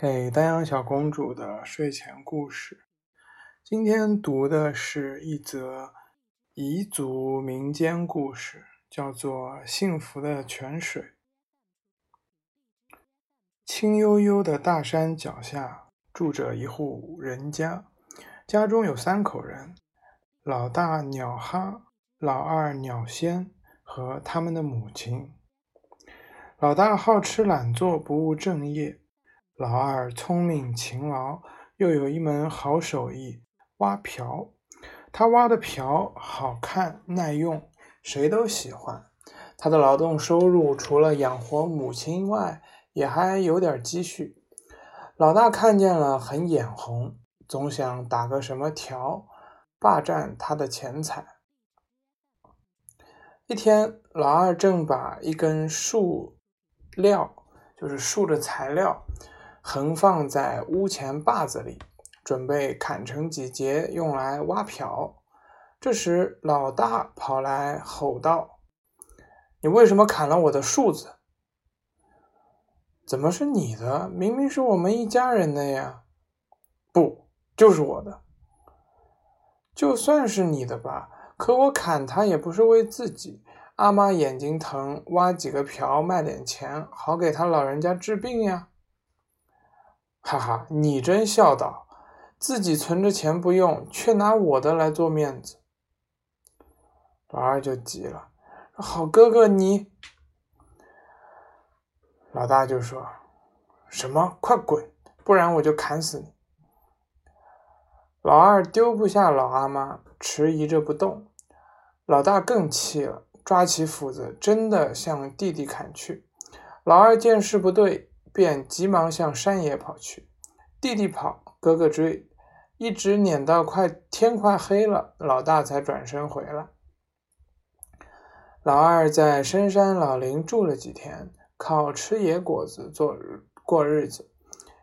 给丹阳小公主的睡前故事。今天读的是一则彝族民间故事，叫做《幸福的泉水》。青幽幽的大山脚下，住着一户人家，家中有三口人：老大鸟哈，老二鸟仙和他们的母亲。老大好吃懒做，不务正业。老二聪明勤劳，又有一门好手艺——挖瓢。他挖的瓢好看耐用，谁都喜欢。他的劳动收入除了养活母亲外，也还有点积蓄。老大看见了很眼红，总想打个什么条，霸占他的钱财。一天，老二正把一根树料，就是树的材料。横放在屋前坝子里，准备砍成几节用来挖瓢。这时，老大跑来吼道：“你为什么砍了我的树子？怎么是你的？明明是我们一家人的呀！”“不，就是我的。就算是你的吧，可我砍它也不是为自己。阿妈眼睛疼，挖几个瓢卖点钱，好给他老人家治病呀。”哈哈，你真孝道，自己存着钱不用，却拿我的来做面子。老二就急了：“好哥哥，你……”老大就说：“什么？快滚，不然我就砍死你！”老二丢不下老阿妈，迟疑着不动。老大更气了，抓起斧子，真的向弟弟砍去。老二见势不对。便急忙向山野跑去，弟弟跑，哥哥追，一直撵到快天快黑了，老大才转身回来。老二在深山老林住了几天，靠吃野果子做过日子。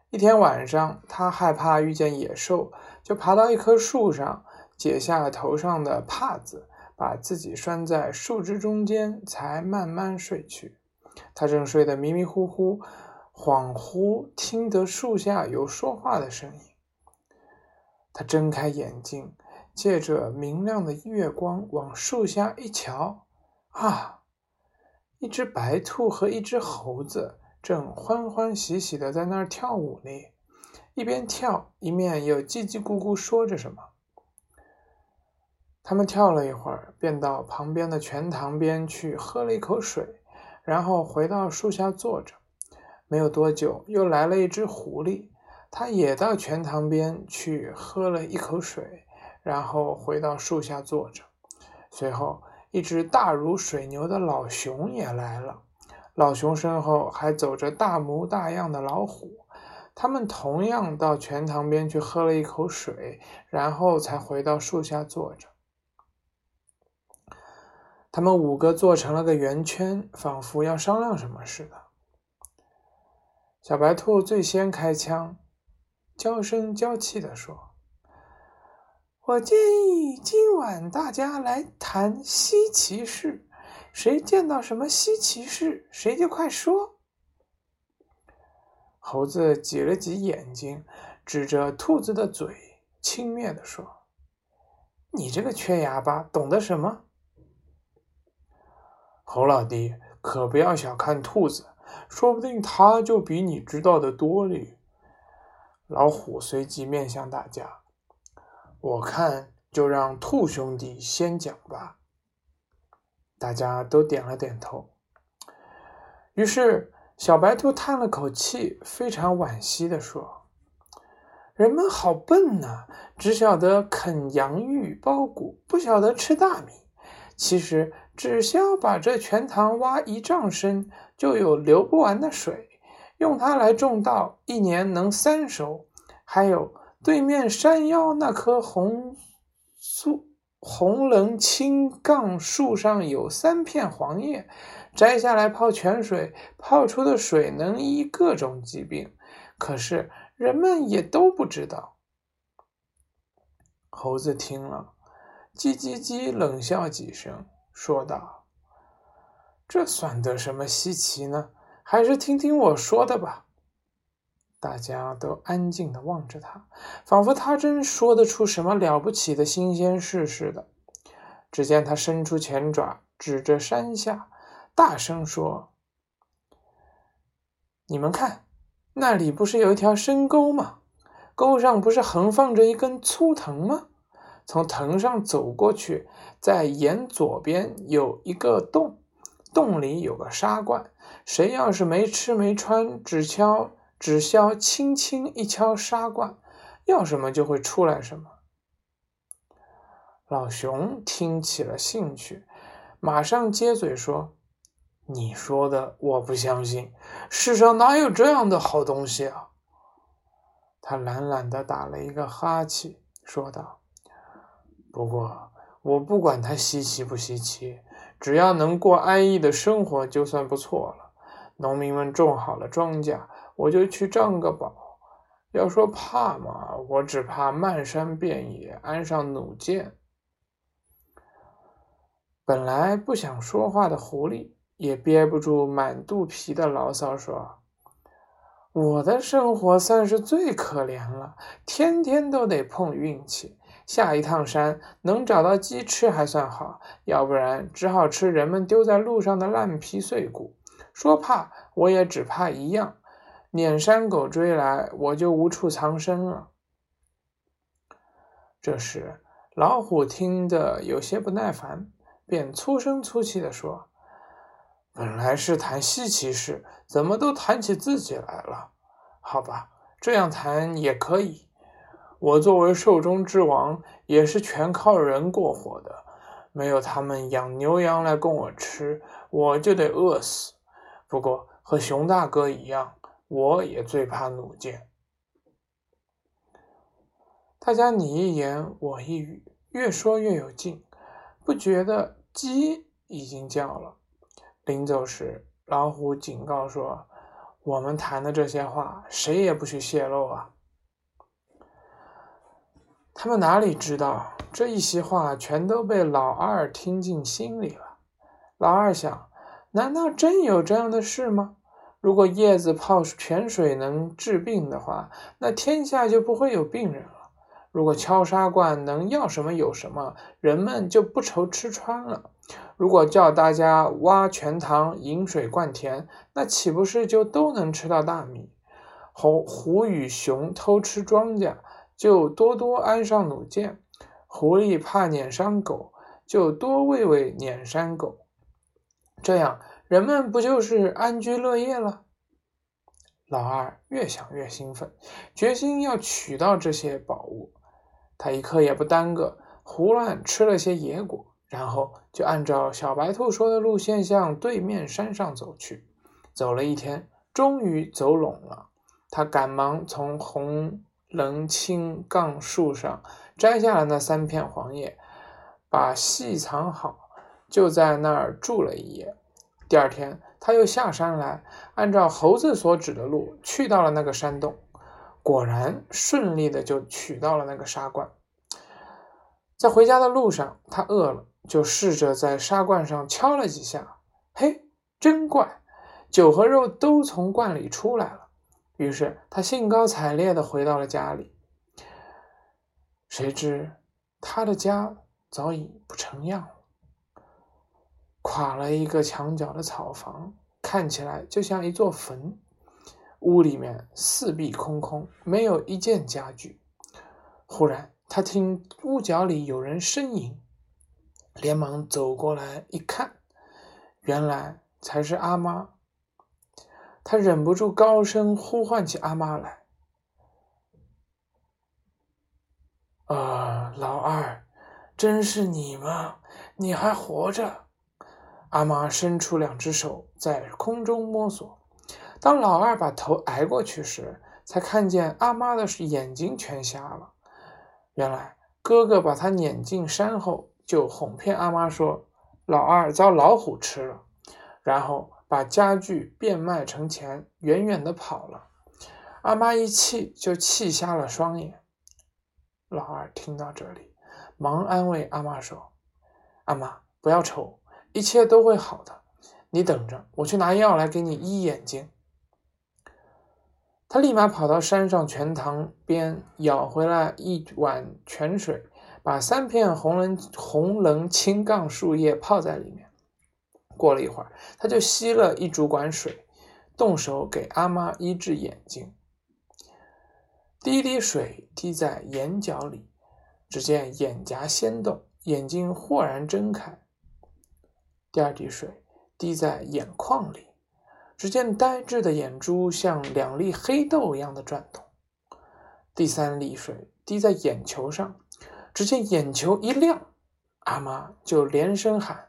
一天晚上，他害怕遇见野兽，就爬到一棵树上，解下头上的帕子，把自己拴在树枝中间，才慢慢睡去。他正睡得迷迷糊糊。恍惚听得树下有说话的声音，他睁开眼睛，借着明亮的月光往树下一瞧，啊，一只白兔和一只猴子正欢欢喜喜的在那儿跳舞呢，一边跳一面又叽叽咕咕说着什么。他们跳了一会儿，便到旁边的泉塘边去喝了一口水，然后回到树下坐着。没有多久，又来了一只狐狸，它也到泉塘边去喝了一口水，然后回到树下坐着。随后，一只大如水牛的老熊也来了，老熊身后还走着大模大样的老虎，他们同样到泉塘边去喝了一口水，然后才回到树下坐着。他们五个坐成了个圆圈，仿佛要商量什么似的。小白兔最先开枪，娇声娇气地说：“我建议今晚大家来谈稀奇事，谁见到什么稀奇事，谁就快说。”猴子挤了挤眼睛，指着兔子的嘴，轻蔑地说：“你这个缺牙巴，懂得什么？”猴老弟，可不要小看兔子。说不定他就比你知道的多哩。老虎随即面向大家，我看就让兔兄弟先讲吧。大家都点了点头。于是小白兔叹了口气，非常惋惜地说：“人们好笨呐，只晓得啃洋芋、苞谷，不晓得吃大米。其实只需要把这泉塘挖一丈深。”就有流不完的水，用它来种稻，一年能三收。还有对面山腰那棵红树红棱青杠树上有三片黄叶，摘下来泡泉水，泡出的水能医各种疾病。可是人们也都不知道。猴子听了，叽叽叽冷笑几声，说道。这算得什么稀奇呢？还是听听我说的吧。大家都安静地望着他，仿佛他真说得出什么了不起的新鲜事似的。只见他伸出前爪，指着山下，大声说：“你们看，那里不是有一条深沟吗？沟上不是横放着一根粗藤吗？从藤上走过去，在沿左边有一个洞，洞里有个沙罐。谁要是没吃没穿，只敲。”只需要轻轻一敲沙罐，要什么就会出来什么。老熊听起了兴趣，马上接嘴说：“你说的我不相信，世上哪有这样的好东西啊？”他懒懒的打了一个哈欠，说道：“不过我不管它稀奇不稀奇，只要能过安逸的生活，就算不错了。农民们种好了庄稼。”我就去占个宝。要说怕嘛，我只怕漫山遍野安上弩箭。本来不想说话的狐狸也憋不住满肚皮的牢骚，说：“我的生活算是最可怜了，天天都得碰运气。下一趟山能找到鸡吃还算好，要不然只好吃人们丢在路上的烂皮碎骨。说怕，我也只怕一样。”撵山狗追来，我就无处藏身了。这时，老虎听得有些不耐烦，便粗声粗气地说：“本来是谈稀奇事，怎么都谈起自己来了？好吧，这样谈也可以。我作为兽中之王，也是全靠人过活的，没有他们养牛羊来供我吃，我就得饿死。不过和熊大哥一样。”我也最怕弩箭。大家你一言我一语，越说越有劲，不觉得鸡已经叫了。临走时，老虎警告说：“我们谈的这些话，谁也不许泄露啊！”他们哪里知道，这一席话全都被老二听进心里了。老二想：难道真有这样的事吗？如果叶子泡泉水能治病的话，那天下就不会有病人了。如果敲沙罐能要什么有什么，人们就不愁吃穿了。如果叫大家挖泉塘、引水灌田，那岂不是就都能吃到大米？猴、虎与熊偷吃庄稼，就多多安上弩箭；狐狸怕撵伤狗，就多喂喂撵山狗。这样。人们不就是安居乐业了？老二越想越兴奋，决心要取到这些宝物。他一刻也不耽搁，胡乱吃了些野果，然后就按照小白兔说的路线向对面山上走去。走了一天，终于走拢了。他赶忙从红棱青杠树上摘下了那三片黄叶，把细藏好，就在那儿住了一夜。第二天，他又下山来，按照猴子所指的路去到了那个山洞，果然顺利的就取到了那个沙罐。在回家的路上，他饿了，就试着在沙罐上敲了几下，嘿，真怪，酒和肉都从罐里出来了。于是他兴高采烈的回到了家里，谁知他的家早已不成样了。垮了一个墙角的草房，看起来就像一座坟。屋里面四壁空空，没有一件家具。忽然，他听屋角里有人呻吟，连忙走过来一看，原来才是阿妈。他忍不住高声呼唤起阿妈来：“啊，老二，真是你吗？你还活着？”阿妈伸出两只手在空中摸索，当老二把头挨过去时，才看见阿妈的眼睛全瞎了。原来哥哥把他撵进山后，就哄骗阿妈说老二遭老虎吃了，然后把家具变卖成钱，远远的跑了。阿妈一气就气瞎了双眼。老二听到这里，忙安慰阿妈说：“阿妈不要愁。”一切都会好的，你等着，我去拿药来给你医眼睛。他立马跑到山上泉塘边，舀回来一碗泉水，把三片红棱红棱青杠树叶泡在里面。过了一会儿，他就吸了一竹管水，动手给阿妈医治眼睛。第一滴水滴在眼角里，只见眼颊先动，眼睛豁然睁开。第二滴水滴在眼眶里。只见呆滞的眼珠像两粒黑豆一样的转动。第三滴水滴在眼球上，只见眼球一亮，阿妈就连声喊：“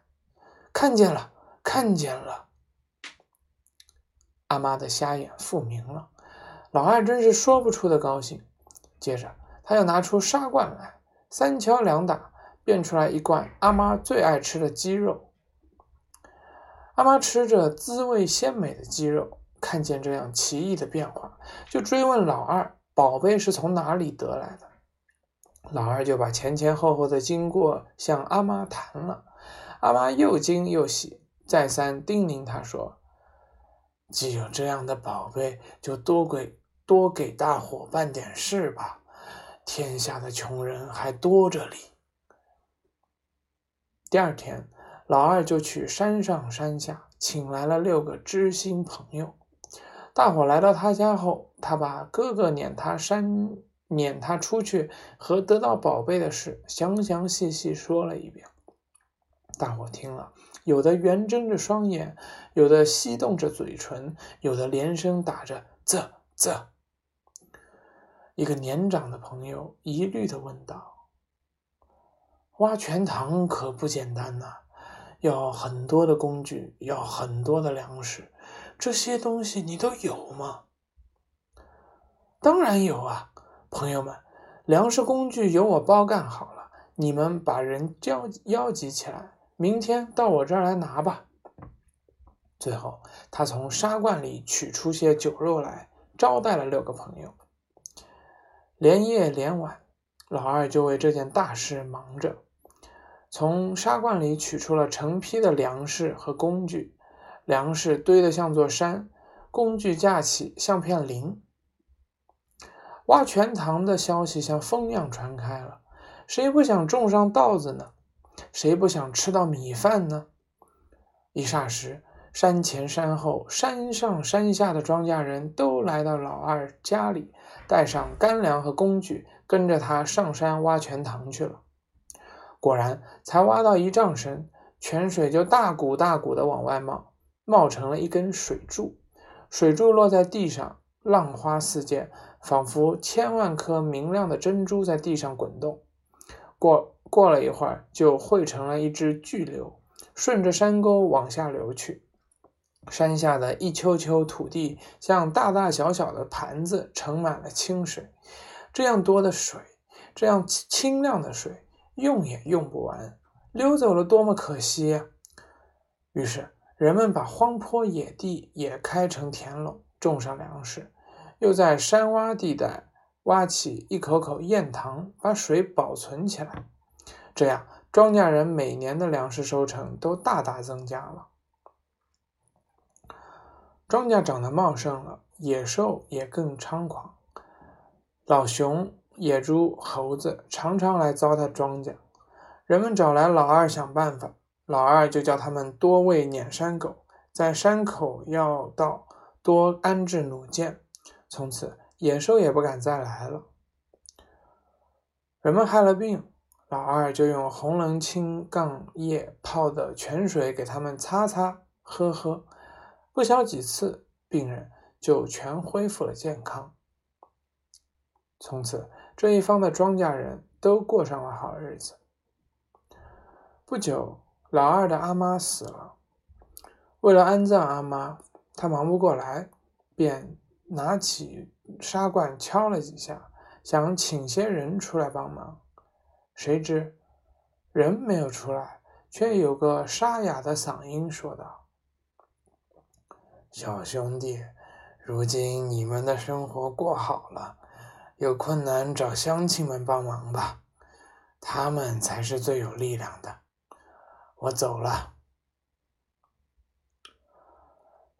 看见了，看见了！”阿妈的瞎眼复明了，老二真是说不出的高兴。接着，他又拿出砂罐来，三敲两打，变出来一罐阿妈最爱吃的鸡肉。阿妈吃着滋味鲜美的鸡肉，看见这样奇异的变化，就追问老二：“宝贝是从哪里得来的？”老二就把前前后后的经过向阿妈谈了。阿妈又惊又喜，再三叮咛他说：“既有这样的宝贝，就多给多给大伙办点事吧，天下的穷人还多着哩。”第二天。老二就去山上山下，请来了六个知心朋友。大伙来到他家后，他把哥哥撵他山撵他出去和得到宝贝的事详详细细说了一遍。大伙听了，有的圆睁着双眼，有的翕动着嘴唇，有的连声打着“啧啧”。一个年长的朋友疑虑地问道：“挖泉塘可不简单呐！”要很多的工具，要很多的粮食，这些东西你都有吗？当然有啊，朋友们，粮食工具由我包干好了，你们把人交邀集起来，明天到我这儿来拿吧。最后，他从沙罐里取出些酒肉来，招待了六个朋友。连夜连晚，老二就为这件大事忙着。从沙罐里取出了成批的粮食和工具，粮食堆得像座山，工具架起像片林。挖泉塘的消息像风一样传开了，谁不想种上稻子呢？谁不想吃到米饭呢？一霎时，山前山后、山上山下的庄稼人都来到老二家里，带上干粮和工具，跟着他上山挖泉塘去了。果然，才挖到一丈深，泉水就大股大股的往外冒，冒成了一根水柱。水柱落在地上，浪花四溅，仿佛千万颗明亮的珍珠在地上滚动。过过了一会儿，就汇成了一支巨流，顺着山沟往下流去。山下的一丘丘土地像大大小小的盘子，盛满了清水。这样多的水，这样清亮的水。用也用不完，溜走了多么可惜呀！于是人们把荒坡野地也开成田垄，种上粮食，又在山洼地带挖起一口口堰塘，把水保存起来。这样，庄稼人每年的粮食收成都大大增加了。庄稼长得茂盛了，野兽也更猖狂，老熊。野猪、猴子常常来糟蹋庄稼，人们找来老二想办法，老二就叫他们多喂撵山狗，在山口要道多安置弩箭，从此野兽也不敢再来了。人们害了病，老二就用红棱青杠叶泡的泉水给他们擦擦喝喝，不消几次，病人就全恢复了健康。从此。这一方的庄稼人都过上了好日子。不久，老二的阿妈死了，为了安葬阿妈，他忙不过来，便拿起沙罐敲了几下，想请些人出来帮忙。谁知人没有出来，却有个沙哑的嗓音说道：“小兄弟，如今你们的生活过好了。”有困难找乡亲们帮忙吧，他们才是最有力量的。我走了。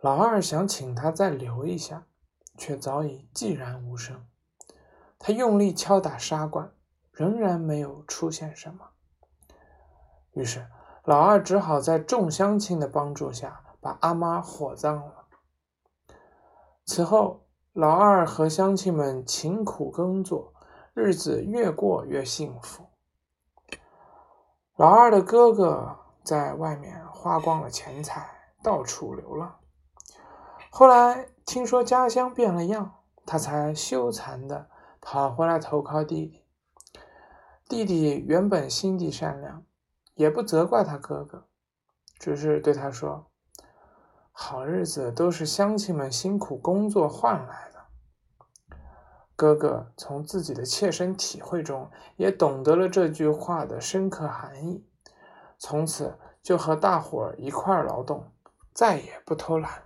老二想请他再留一下，却早已寂然无声。他用力敲打沙罐，仍然没有出现什么。于是，老二只好在众乡亲的帮助下把阿妈火葬了。此后，老二和乡亲们勤苦耕作，日子越过越幸福。老二的哥哥在外面花光了钱财，到处流浪。后来听说家乡变了样，他才羞惭的跑回来投靠弟弟。弟弟原本心地善良，也不责怪他哥哥，只是对他说：“好日子都是乡亲们辛苦工作换来的。”哥哥从自己的切身体会中也懂得了这句话的深刻含义，从此就和大伙儿一块儿劳动，再也不偷懒。